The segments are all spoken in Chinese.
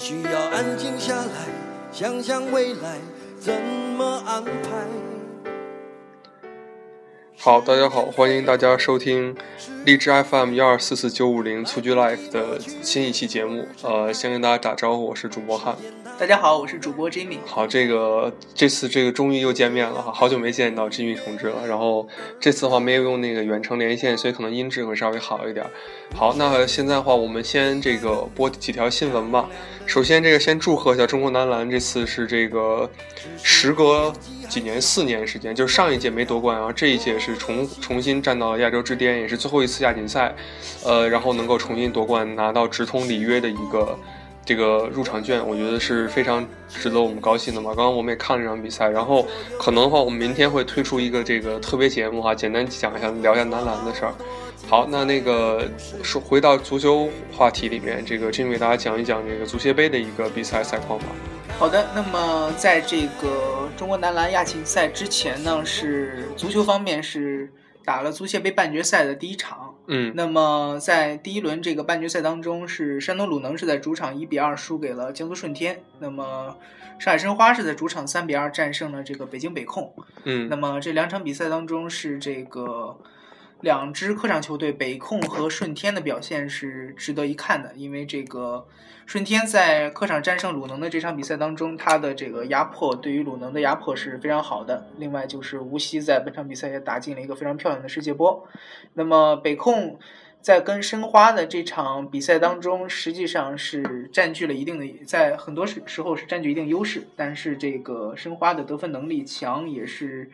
需要安静下来，想想未来怎么安排。好，大家好，欢迎大家收听荔枝 FM 幺二四四九五零蹴鞠 Life 的新一期节目。呃，先跟大家打招呼，我是主播汉。大家好，我是主播 Jimmy。好，这个这次这个终于又见面了哈，好久没见到 Jimmy 同志了。然后这次的话没有用那个远程连线，所以可能音质会稍微好一点。好，那现在的话，我们先这个播几条新闻吧。首先，这个先祝贺一下中国男篮，这次是这个时隔几年，四年时间，就是上一届没夺冠，然后这一届是重重新站到了亚洲之巅，也是最后一次亚锦赛，呃，然后能够重新夺冠，拿到直通里约的一个这个入场券，我觉得是非常值得我们高兴的嘛。刚刚我们也看了这场比赛，然后可能的话，我们明天会推出一个这个特别节目哈，简单讲一下，聊一下男篮的事儿。好，那那个说回到足球话题里面，这个君给大家讲一讲这个足协杯的一个比赛赛况吧。好的，那么在这个中国男篮亚锦赛之前呢，是足球方面是打了足协杯半决赛的第一场。嗯，那么在第一轮这个半决赛当中，是山东鲁能是在主场一比二输给了江苏舜天，那么上海申花是在主场三比二战胜了这个北京北控。嗯，那么这两场比赛当中是这个。两支客场球队北控和顺天的表现是值得一看的，因为这个顺天在客场战胜鲁能的这场比赛当中，他的这个压迫对于鲁能的压迫是非常好的。另外就是无锡在本场比赛也打进了一个非常漂亮的世界波。那么北控在跟申花的这场比赛当中，实际上是占据了一定的，在很多时时候是占据一定优势，但是这个申花的得分能力强也是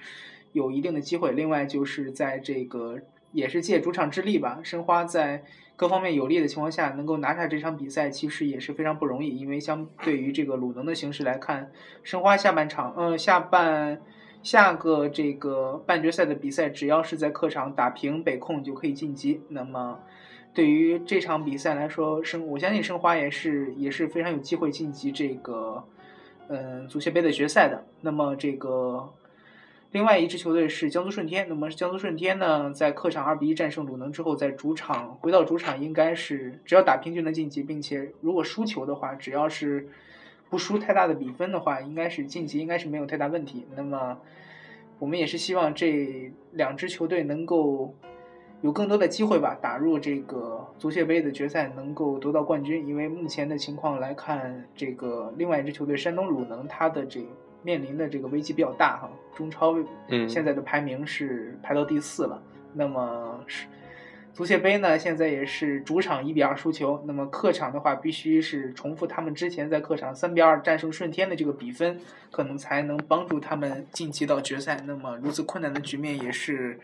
有一定的机会。另外就是在这个。也是借主场之力吧，申花在各方面有利的情况下，能够拿下这场比赛，其实也是非常不容易。因为相对于这个鲁能的形势来看，申花下半场，嗯，下半下个这个半决赛的比赛，只要是在客场打平北控就可以晋级。那么对于这场比赛来说，申我相信申花也是也是非常有机会晋级这个嗯足协杯的决赛的。那么这个。另外一支球队是江苏舜天，那么江苏舜天呢，在客场二比一战胜鲁能之后，在主场回到主场应该是只要打平就能晋级，并且如果输球的话，只要是不输太大的比分的话，应该是晋级，应该是没有太大问题。那么我们也是希望这两支球队能够有更多的机会吧，打入这个足协杯的决赛，能够夺到冠军。因为目前的情况来看，这个另外一支球队山东鲁能，它的这面临的这个危机比较大哈，中超现在的排名是排到第四了。那么是足协杯呢，现在也是主场一比二输球。那么客场的话，必须是重复他们之前在客场三比二战胜顺天的这个比分，可能才能帮助他们晋级到决赛。那么如此困难的局面，也是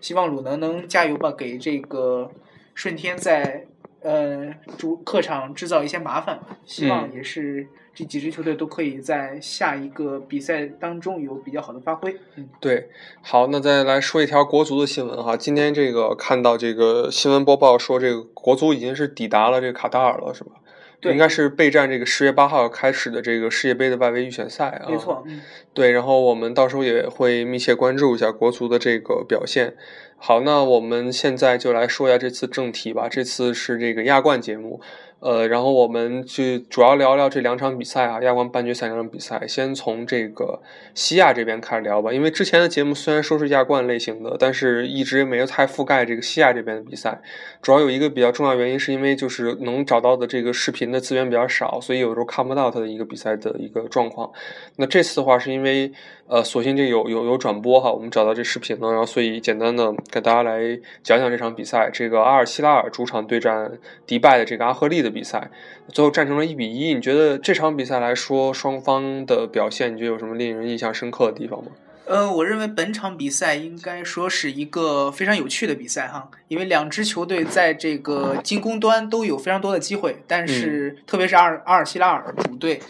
希望鲁能能加油吧，给这个顺天在呃主客场制造一些麻烦。希望也是。这几支球队都可以在下一个比赛当中有比较好的发挥。嗯，对，好，那再来说一条国足的新闻哈。今天这个看到这个新闻播报说，这个国足已经是抵达了这个卡塔尔了，是吧？对，应该是备战这个十月八号开始的这个世界杯的外围预选赛啊。没错，对，然后我们到时候也会密切关注一下国足的这个表现。好，那我们现在就来说一下这次正题吧。这次是这个亚冠节目。呃，然后我们就主要聊聊这两场比赛啊，亚冠半决赛两场比赛。先从这个西亚这边开始聊吧，因为之前的节目虽然说是亚冠类型的，但是一直没有太覆盖这个西亚这边的比赛。主要有一个比较重要原因，是因为就是能找到的这个视频的资源比较少，所以有时候看不到它的一个比赛的一个状况。那这次的话，是因为呃，索性这有有有转播哈，我们找到这视频了，然后所以简单的给大家来讲讲这场比赛。这个阿尔希拉尔主场对战迪拜的这个阿赫利的。比赛最后战成了一比一，你觉得这场比赛来说，双方的表现，你觉得有什么令人印象深刻的地方吗？呃，我认为本场比赛应该说是一个非常有趣的比赛哈，因为两支球队在这个进攻端都有非常多的机会，但是特别是阿尔阿尔希拉尔主队，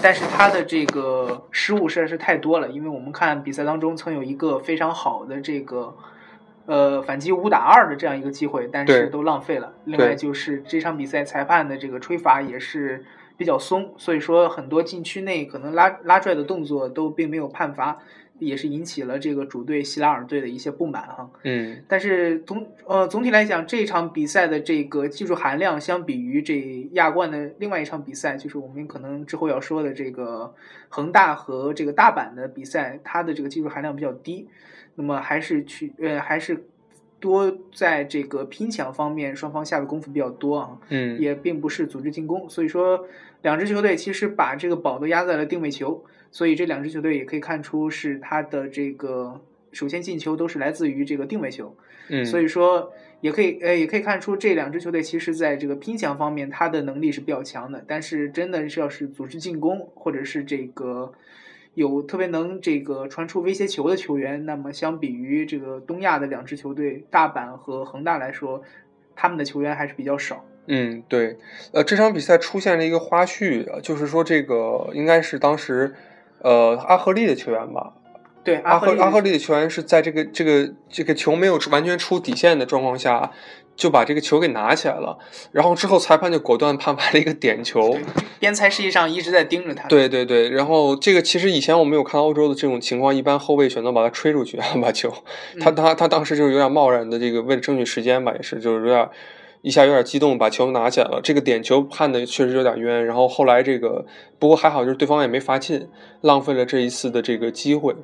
但是他的这个失误实在是太多了，因为我们看比赛当中曾有一个非常好的这个。呃，反击五打二的这样一个机会，但是都浪费了。另外就是这场比赛裁判的这个吹罚也是比较松，所以说很多禁区内可能拉拉拽的动作都并没有判罚。也是引起了这个主队希拉尔队的一些不满哈。嗯但是总呃总体来讲，这场比赛的这个技术含量相比于这亚冠的另外一场比赛，就是我们可能之后要说的这个恒大和这个大阪的比赛，它的这个技术含量比较低。那么还是去呃还是多在这个拼抢方面，双方下的功夫比较多啊。嗯也并不是组织进攻，所以说两支球队其实把这个宝都压在了定位球，所以这两支球队也可以看出是他的这个首先进球都是来自于这个定位球，嗯，所以说也可以呃也可以看出这两支球队其实在这个拼抢方面他的能力是比较强的，但是真的是要是组织进攻或者是这个。有特别能这个传出威胁球的球员，那么相比于这个东亚的两支球队大阪和恒大来说，他们的球员还是比较少。嗯，对，呃，这场比赛出现了一个花絮，呃就是说这个应该是当时，呃，阿赫利的球员吧，对，阿赫阿赫利的球员是在这个这个这个球没有完全出底线的状况下，就把这个球给拿起来了，然后之后裁判就果断判罚了一个点球。边裁实际上一直在盯着他。对对对，然后这个其实以前我没有看到欧洲的这种情况，一般后卫选择把他吹出去，把球，他他他当时就是有点贸然的这个为了争取时间吧，也是就是有点。一下有点激动，把球拿起来了。这个点球判的确实有点冤。然后后来这个，不过还好，就是对方也没罚进，浪费了这一次的这个机会。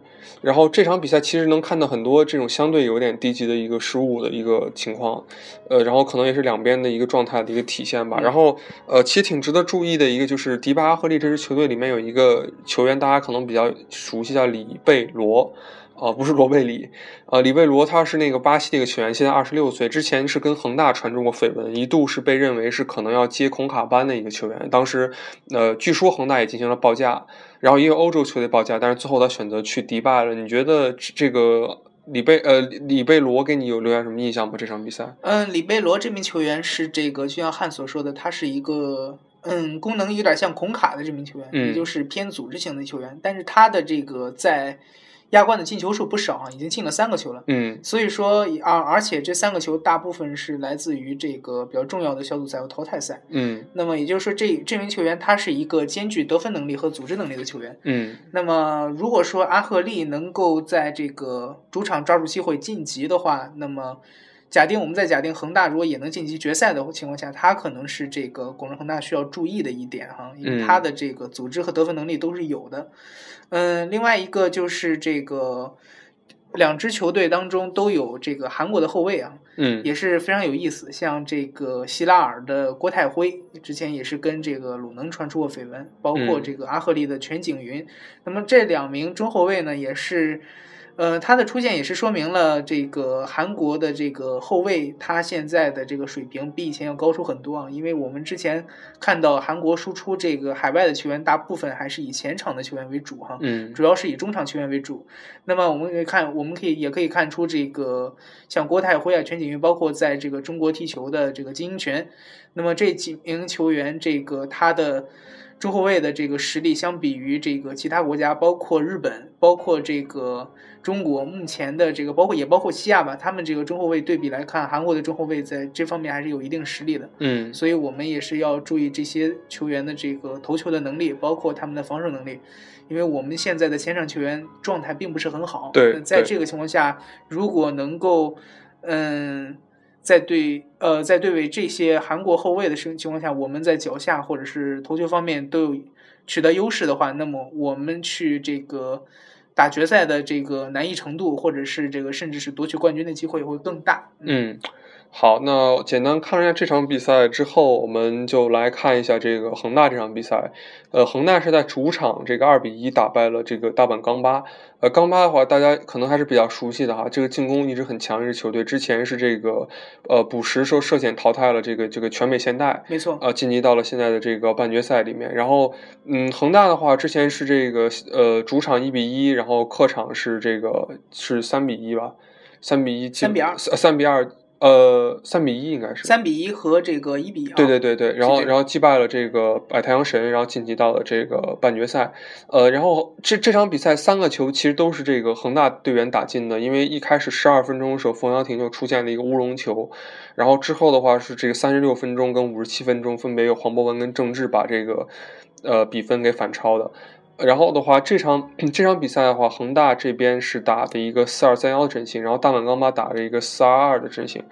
然后这场比赛其实能看到很多这种相对有点低级的一个失误的一个情况，呃，然后可能也是两边的一个状态的一个体现吧。然后呃，其实挺值得注意的一个就是迪巴阿赫利这支球队里面有一个球员，大家可能比较熟悉，叫里贝罗。啊、呃，不是罗贝里，呃，里贝罗他是那个巴西的一个球员，现在二十六岁，之前是跟恒大传出过绯闻，一度是被认为是可能要接孔卡班的一个球员。当时，呃，据说恒大也进行了报价，然后也有欧洲球队报价，但是最后他选择去迪拜了。你觉得这个里贝呃里贝罗给你有留下什么印象吗？这场比赛？嗯，里贝罗这名球员是这个，就像汉所说的，他是一个嗯功能有点像孔卡的这名球员，嗯、也就是偏组织型的球员，但是他的这个在。亚冠的进球数不少啊，已经进了三个球了。嗯，所以说啊，而且这三个球大部分是来自于这个比较重要的小组赛和淘汰赛。嗯，那么也就是说这，这这名球员他是一个兼具得分能力和组织能力的球员。嗯，那么如果说阿赫利能够在这个主场抓住机会晋级的话，那么假定我们在假定恒大如果也能晋级决赛的情况下，他可能是这个广州恒大需要注意的一点哈，因为他的这个组织和得分能力都是有的。嗯，另外一个就是这个两支球队当中都有这个韩国的后卫啊，嗯，也是非常有意思。像这个希拉尔的郭泰辉，之前也是跟这个鲁能传出过绯闻，包括这个阿赫利的全景云。那么这两名中后卫呢，也是。呃，他的出现也是说明了这个韩国的这个后卫，他现在的这个水平比以前要高出很多啊。因为我们之前看到韩国输出这个海外的球员，大部分还是以前场的球员为主哈，嗯，主要是以中场球员为主。那么我们可以看，我们可以也可以看出，这个像郭泰辉啊、全景云，包括在这个中国踢球的这个金英权，那么这几名球员，这个他的。中后卫的这个实力，相比于这个其他国家，包括日本，包括这个中国，目前的这个包括也包括西亚吧，他们这个中后卫对比来看，韩国的中后卫在这方面还是有一定实力的。嗯，所以我们也是要注意这些球员的这个投球的能力，包括他们的防守能力，因为我们现在的前场球员状态并不是很好。对，在这个情况下，如果能够，嗯。在对呃，在对位这些韩国后卫的情情况下，我们在脚下或者是投球方面都有取得优势的话，那么我们去这个打决赛的这个难易程度，或者是这个甚至是夺取冠军的机会会更大。嗯，好，那简单看了一下这场比赛之后，我们就来看一下这个恒大这场比赛。呃，恒大是在主场这个二比一打败了这个大阪钢巴。呃，钢巴的话，大家可能还是比较熟悉的哈，这个进攻一直很强一支球队。之前是这个呃补时时候涉险淘汰了这个这个全美现代，没错，呃晋级到了现在的这个半决赛里面。然后嗯，恒大的话，之前是这个呃主场一比一，然后客场是这个是三比一吧，三比一，三比二，三比二。呃，三比一应该是三比一和这个一比一、啊。对对对对，然后然后击败了这个百太阳神，然后晋级到了这个半决赛。呃，然后这这场比赛三个球其实都是这个恒大队员打进的，因为一开始十二分钟的时候，冯潇霆就出现了一个乌龙球，然后之后的话是这个三十六分钟跟五十七分钟分别有黄博文跟郑智把这个呃比分给反超的。然后的话，这场 这场比赛的话，恒大这边是打的一个四二三幺的阵型，然后大阪钢巴打了一个四二二的阵型。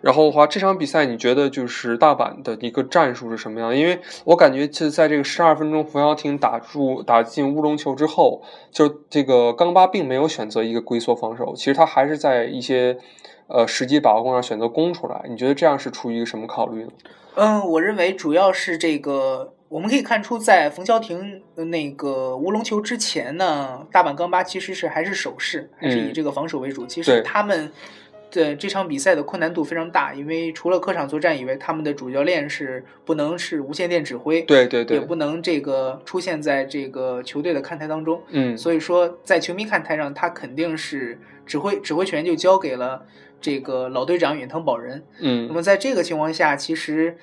然后的话，这场比赛你觉得就是大阪的一个战术是什么样？因为我感觉是在这个十二分钟，冯潇霆打住打进乌龙球之后，就这个钢巴并没有选择一个龟缩防守，其实他还是在一些呃时机把握上选择攻出来。你觉得这样是出于一个什么考虑呢？嗯，我认为主要是这个。我们可以看出，在冯潇霆那个乌龙球之前呢，大阪钢巴其实是还是守势，还是以这个防守为主。其实他们的这场比赛的困难度非常大，因为除了客场作战以外，他们的主教练是不能是无线电指挥，对对对，也不能这个出现在这个球队的看台当中。嗯，所以说在球迷看台上，他肯定是指挥指挥权就交给了这个老队长远藤保人。嗯，那么在这个情况下，其实。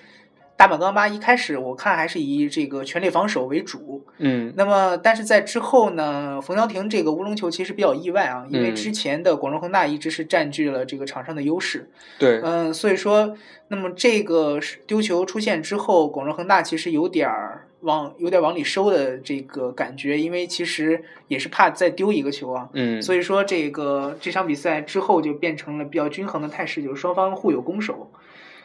大阪钢巴一开始我看还是以这个全力防守为主，嗯，那么但是在之后呢，冯潇霆这个乌龙球其实比较意外啊，因为之前的广州恒大一直是占据了这个场上的优势，对，嗯，所以说，那么这个丢球出现之后，广州恒大其实有点儿往有点往里收的这个感觉，因为其实也是怕再丢一个球啊，嗯，所以说这个这场比赛之后就变成了比较均衡的态势，就是双方互有攻守。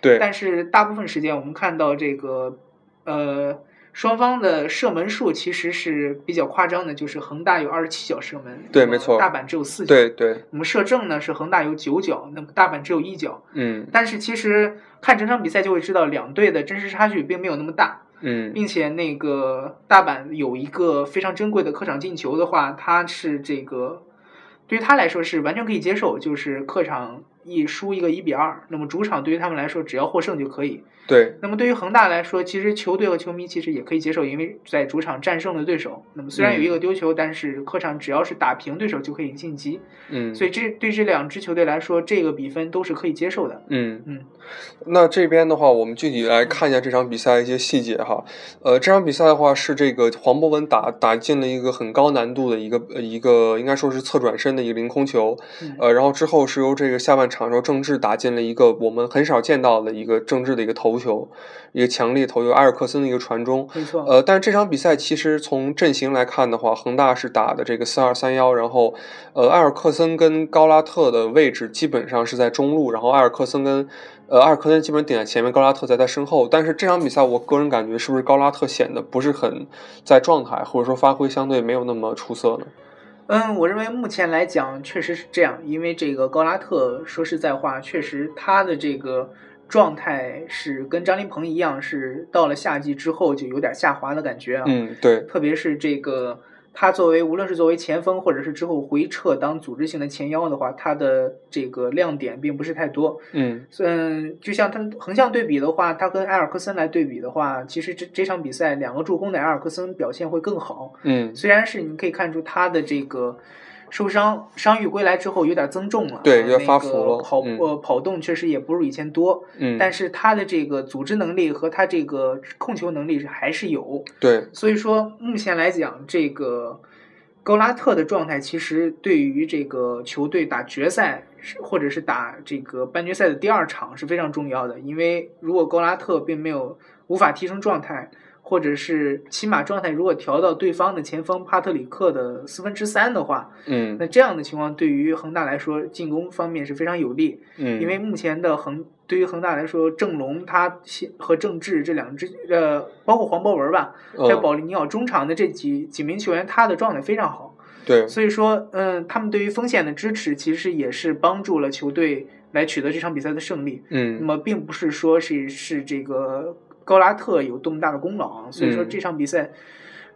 对，但是大部分时间我们看到这个，呃，双方的射门数其实是比较夸张的，就是恒大有二十七脚射门，对，没错，大阪只有四脚，对对。我们射正呢是恒大有九脚，那么大阪只有一脚，嗯。但是其实看整场比赛就会知道，两队的真实差距并没有那么大，嗯，并且那个大阪有一个非常珍贵的客场进球的话，它是这个对于他来说是完全可以接受，就是客场。一输一个一比二，那么主场对于他们来说，只要获胜就可以。对，那么对于恒大来说，其实球队和球迷其实也可以接受，因为在主场战胜了对手。那么虽然有一个丢球，但是客场只要是打平对手就可以晋级。嗯，所以这对这两支球队来说，这个比分都是可以接受的。嗯嗯。那这边的话，我们具体来看一下这场比赛一些细节哈。呃，这场比赛的话是这个黄博文打打进了一个很高难度的一个一个，应该说是侧转身的一个凌空球。呃，然后之后是由这个下半场时候郑智打进了一个我们很少见到的一个郑智的一个头。头球，一个强力投球，埃尔克森的一个传中，没错。呃，但是这场比赛其实从阵型来看的话，恒大是打的这个四二三幺，然后呃，埃尔克森跟高拉特的位置基本上是在中路，然后埃尔克森跟呃埃尔克森基本顶在前面，高拉特在他身后。但是这场比赛，我个人感觉是不是高拉特显得不是很在状态，或者说发挥相对没有那么出色呢？嗯，我认为目前来讲确实是这样，因为这个高拉特说实在话，确实他的这个。状态是跟张琳鹏一样，是到了夏季之后就有点下滑的感觉啊。嗯，对。特别是这个，他作为无论是作为前锋，或者是之后回撤当组织性的前腰的话，他的这个亮点并不是太多。嗯嗯，就像他横向对比的话，他跟埃尔克森来对比的话，其实这这场比赛两个助攻的埃尔克森表现会更好。嗯，虽然是你可以看出他的这个。受伤伤愈归来之后有点增重了，对，有点发福了。跑呃跑动确实也不如以前多，嗯，但是他的这个组织能力和他这个控球能力是还是有，对。所以说目前来讲，这个高拉特的状态其实对于这个球队打决赛或者是打这个半决赛的第二场是非常重要的，因为如果高拉特并没有无法提升状态。或者是起码状态如果调到对方的前锋帕特里克的四分之三的话，嗯，那这样的情况对于恒大来说进攻方面是非常有利，嗯，因为目前的恒对于恒大来说，郑龙他和郑智这两支呃，包括黄博文吧，还有保利尼奥中场的这几几名球员，他的状态非常好，对，所以说嗯，他们对于锋线的支持其实也是帮助了球队来取得这场比赛的胜利，嗯，那么并不是说是是这个。高拉特有多么大的功劳啊！所以说这场比赛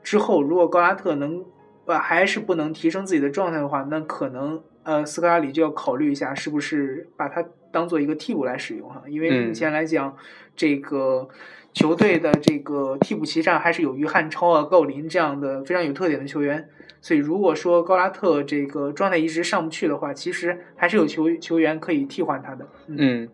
之后，如果高拉特能呃还是不能提升自己的状态的话，那可能呃斯科拉里就要考虑一下，是不是把他当做一个替补来使用哈？因为目前来讲，这个球队的这个替补席上还是有于汉超啊、郜林这样的非常有特点的球员。所以，如果说高拉特这个状态一直上不去的话，其实还是有球球员可以替换他的。嗯，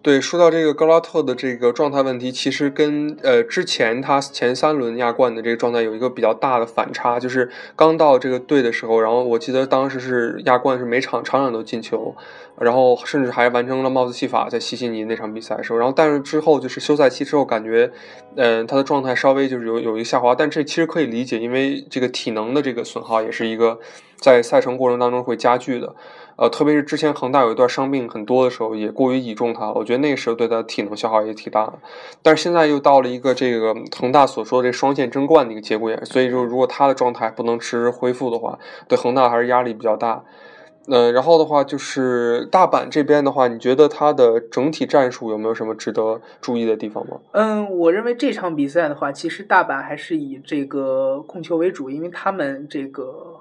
对，说到这个高拉特的这个状态问题，其实跟呃之前他前三轮亚冠的这个状态有一个比较大的反差，就是刚到这个队的时候，然后我记得当时是亚冠是每场场场都进球，然后甚至还完成了帽子戏法在西西尼那场比赛的时候，然后但是之后就是休赛期之后，感觉，嗯，他的状态稍微就是有有一个下滑，但这其实可以理解，因为这个体能的这个损耗也是一个在赛程过程当中会加剧的。呃，特别是之前恒大有一段伤病很多的时候，也过于倚重他，我觉得那个时候对他体能消耗也挺大的。但是现在又到了一个这个恒大所说的这双线争冠的一个节骨眼，所以说如果他的状态不能迟日恢复的话，对恒大还是压力比较大。呃，然后的话就是大阪这边的话，你觉得他的整体战术有没有什么值得注意的地方吗？嗯，我认为这场比赛的话，其实大阪还是以这个控球为主，因为他们这个。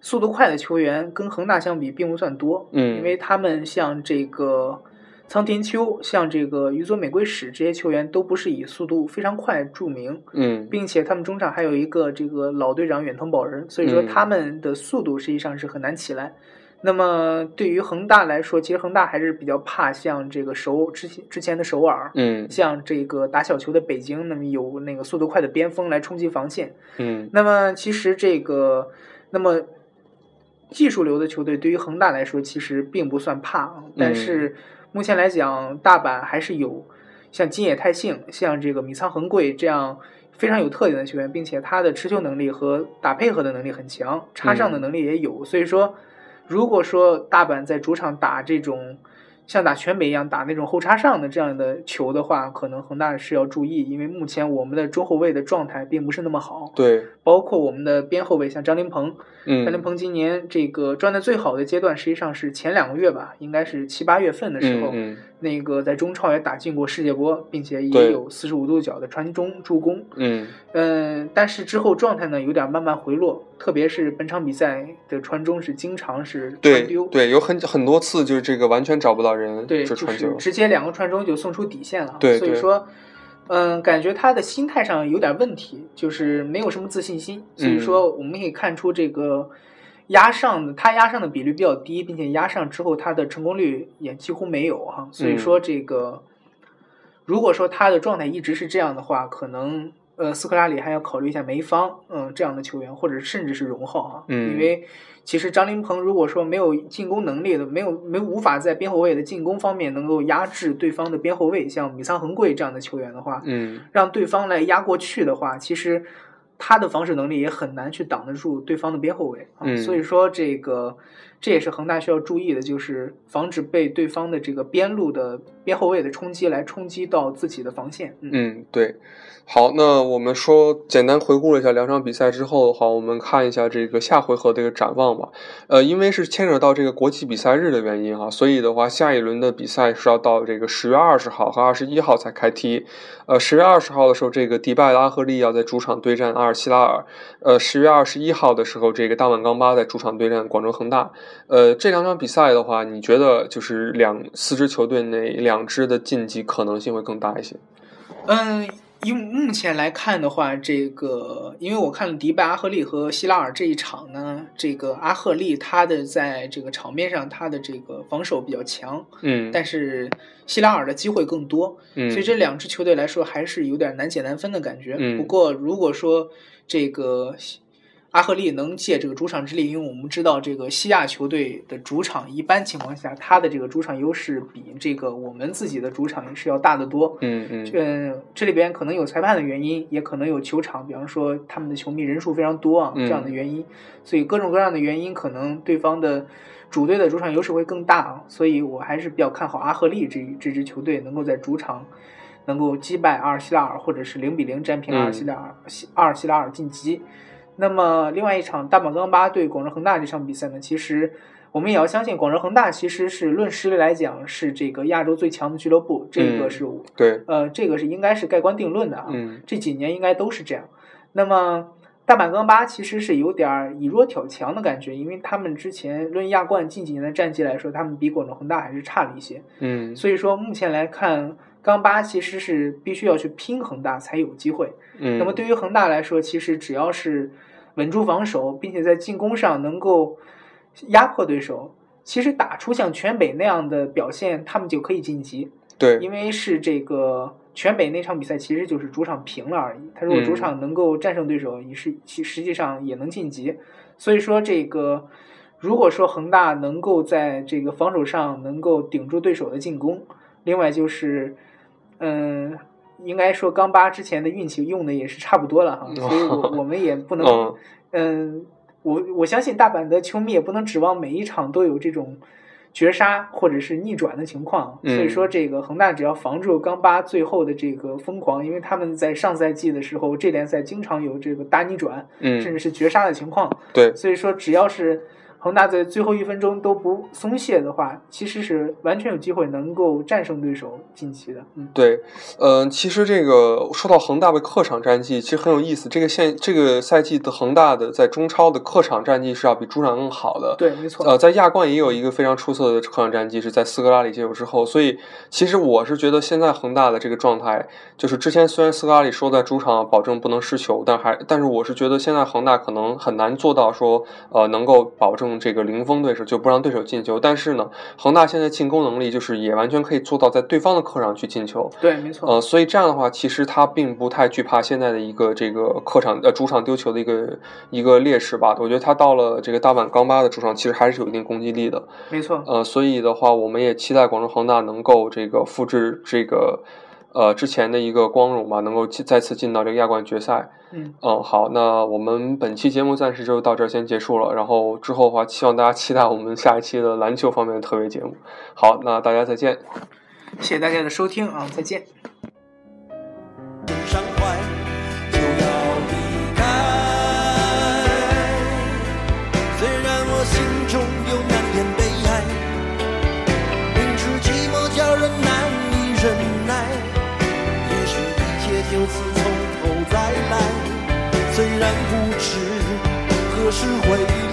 速度快的球员跟恒大相比并不算多，嗯，因为他们像这个仓田秋、像这个宇佐美圭史这些球员都不是以速度非常快著名，嗯，并且他们中场还有一个这个老队长远藤保人，所以说他们的速度实际上是很难起来。那么对于恒大来说，其实恒大还是比较怕像这个首之前之前的首尔，嗯，像这个打小球的北京，那么有那个速度快的边锋来冲击防线，嗯，那么其实这个那么。技术流的球队对于恒大来说其实并不算怕，但是目前来讲，大阪还是有像金野泰幸、像这个米仓恒贵这样非常有特点的球员，并且他的持球能力和打配合的能力很强，插上的能力也有。所以说，如果说大阪在主场打这种，像打全美一样打那种后插上的这样的球的话，可能恒大是要注意，因为目前我们的中后卫的状态并不是那么好。对，包括我们的边后卫像张琳芃，嗯，张琳芃今年这个状态最好的阶段，实际上是前两个月吧，应该是七八月份的时候，嗯，那个在中超也打进过世界波，并且也有四十五度角的传中助攻。嗯嗯，但是之后状态呢有点慢慢回落，特别是本场比赛的传中是经常是传丢，对，有很很多次就是这个完全找不到。人对，就是直接两个传中就送出底线了。对，所以说，嗯，感觉他的心态上有点问题，就是没有什么自信心。所以说，我们可以看出这个压上的他压上的比率比较低，并且压上之后他的成功率也几乎没有哈。所以说，这个如果说他的状态一直是这样的话，可能呃斯科拉里还要考虑一下梅方嗯这样的球员，或者甚至是荣浩啊，因为。其实张琳芃如果说没有进攻能力的，没有没无法在边后卫的进攻方面能够压制对方的边后卫，像米桑恒贵这样的球员的话，嗯，让对方来压过去的话，其实他的防守能力也很难去挡得住对方的边后卫啊。所以说这个这也是恒大需要注意的，就是防止被对方的这个边路的边后卫的冲击来冲击到自己的防线。嗯，对。好，那我们说简单回顾了一下两场比赛之后的话，我们看一下这个下回合的一个展望吧。呃，因为是牵扯到这个国际比赛日的原因哈，所以的话，下一轮的比赛是要到这个十月二十号和二十一号才开踢。呃，十月二十号的时候，这个迪拜的阿赫利要在主场对战阿尔希拉尔。呃，十月二十一号的时候，这个大满钢巴在主场对战广州恒大。呃，这两场比赛的话，你觉得就是两四支球队哪两支的晋级可能性会更大一些？嗯。以目前来看的话，这个因为我看了迪拜阿赫利和希拉尔这一场呢，这个阿赫利他的在这个场面上他的这个防守比较强，嗯，但是希拉尔的机会更多，嗯，所以这两支球队来说还是有点难解难分的感觉。嗯，不过如果说这个。阿赫利能借这个主场之力，因为我们知道这个西亚球队的主场一般情况下，他的这个主场优势比这个我们自己的主场是要大得多。嗯嗯。嗯，这里边可能有裁判的原因，也可能有球场，比方说他们的球迷人数非常多啊这样的原因，所以各种各样的原因，可能对方的主队的主场优势会更大啊。所以我还是比较看好阿赫利这这支球队能够在主场能够击败阿尔希拉尔，或者是零比零战平阿尔希拉尔，阿尔希拉尔晋级。那么，另外一场大阪钢巴对广州恒大这场比赛呢，其实我们也要相信，广州恒大其实是论实力来讲是这个亚洲最强的俱乐部，这个是对，呃，这个是应该是盖棺定论的啊。嗯，这几年应该都是这样。那么，大阪钢巴其实是有点以弱挑强的感觉，因为他们之前论亚冠近几年的战绩来说，他们比广州恒大还是差了一些。嗯，所以说目前来看。钢巴其实是必须要去拼恒大才有机会。嗯，那么对于恒大来说，其实只要是稳住防守，并且在进攻上能够压迫对手，其实打出像全北那样的表现，他们就可以晋级。对，因为是这个全北那场比赛其实就是主场平了而已。他如果主场能够战胜对手，也是其实际上也能晋级。所以说，这个如果说恒大能够在这个防守上能够顶住对手的进攻，另外就是。嗯，应该说冈巴之前的运气用的也是差不多了哈，所以我 我们也不能，嗯。嗯，我我相信大阪的球迷也不能指望每一场都有这种绝杀或者是逆转的情况，嗯。所以说这个恒大只要防住冈巴最后的这个疯狂，因为他们在上赛季的时候，这联赛经常有这个大逆转，甚嗯，至是绝杀的情况，对，所以说只要是恒大在最后一分钟都不松懈的话，其实是完全有机会能够战胜对手晋级的。嗯，对，呃，其实这个说到恒大的客场战绩，其实很有意思。这个现这个赛季的恒大的在中超的客场战绩是要比主场更好的。对，没错。呃，在亚冠也有一个非常出色的客场战绩，是在斯科拉里接手之后。所以，其实我是觉得现在恒大的这个状态，就是之前虽然斯科拉里说在主场保证不能失球，但还但是我是觉得现在恒大可能很难做到说，呃，能够保证这个零封对手，就不让对手进球。但是呢，恒大现在进攻能力就是也完全可以做到在对方的客场去进球。对，没错。呃，所以这样的话，其实他并不太惧怕现在的一个这个客场呃主场丢球的一个一个劣势吧。我觉得他到了这个大阪钢巴的主场，其实还是有一定攻击力的。没错。呃，所以的话，我们也期待广州恒大能够这个复制这个呃之前的一个光荣吧，能够进再次进到这个亚冠决赛。嗯嗯，好，那我们本期节目暂时就到这儿先结束了。然后之后的话，希望大家期待我们下一期的篮球方面的特别节目。好，那大家再见。谢谢大家的收听啊，再见。虽然不知何时回，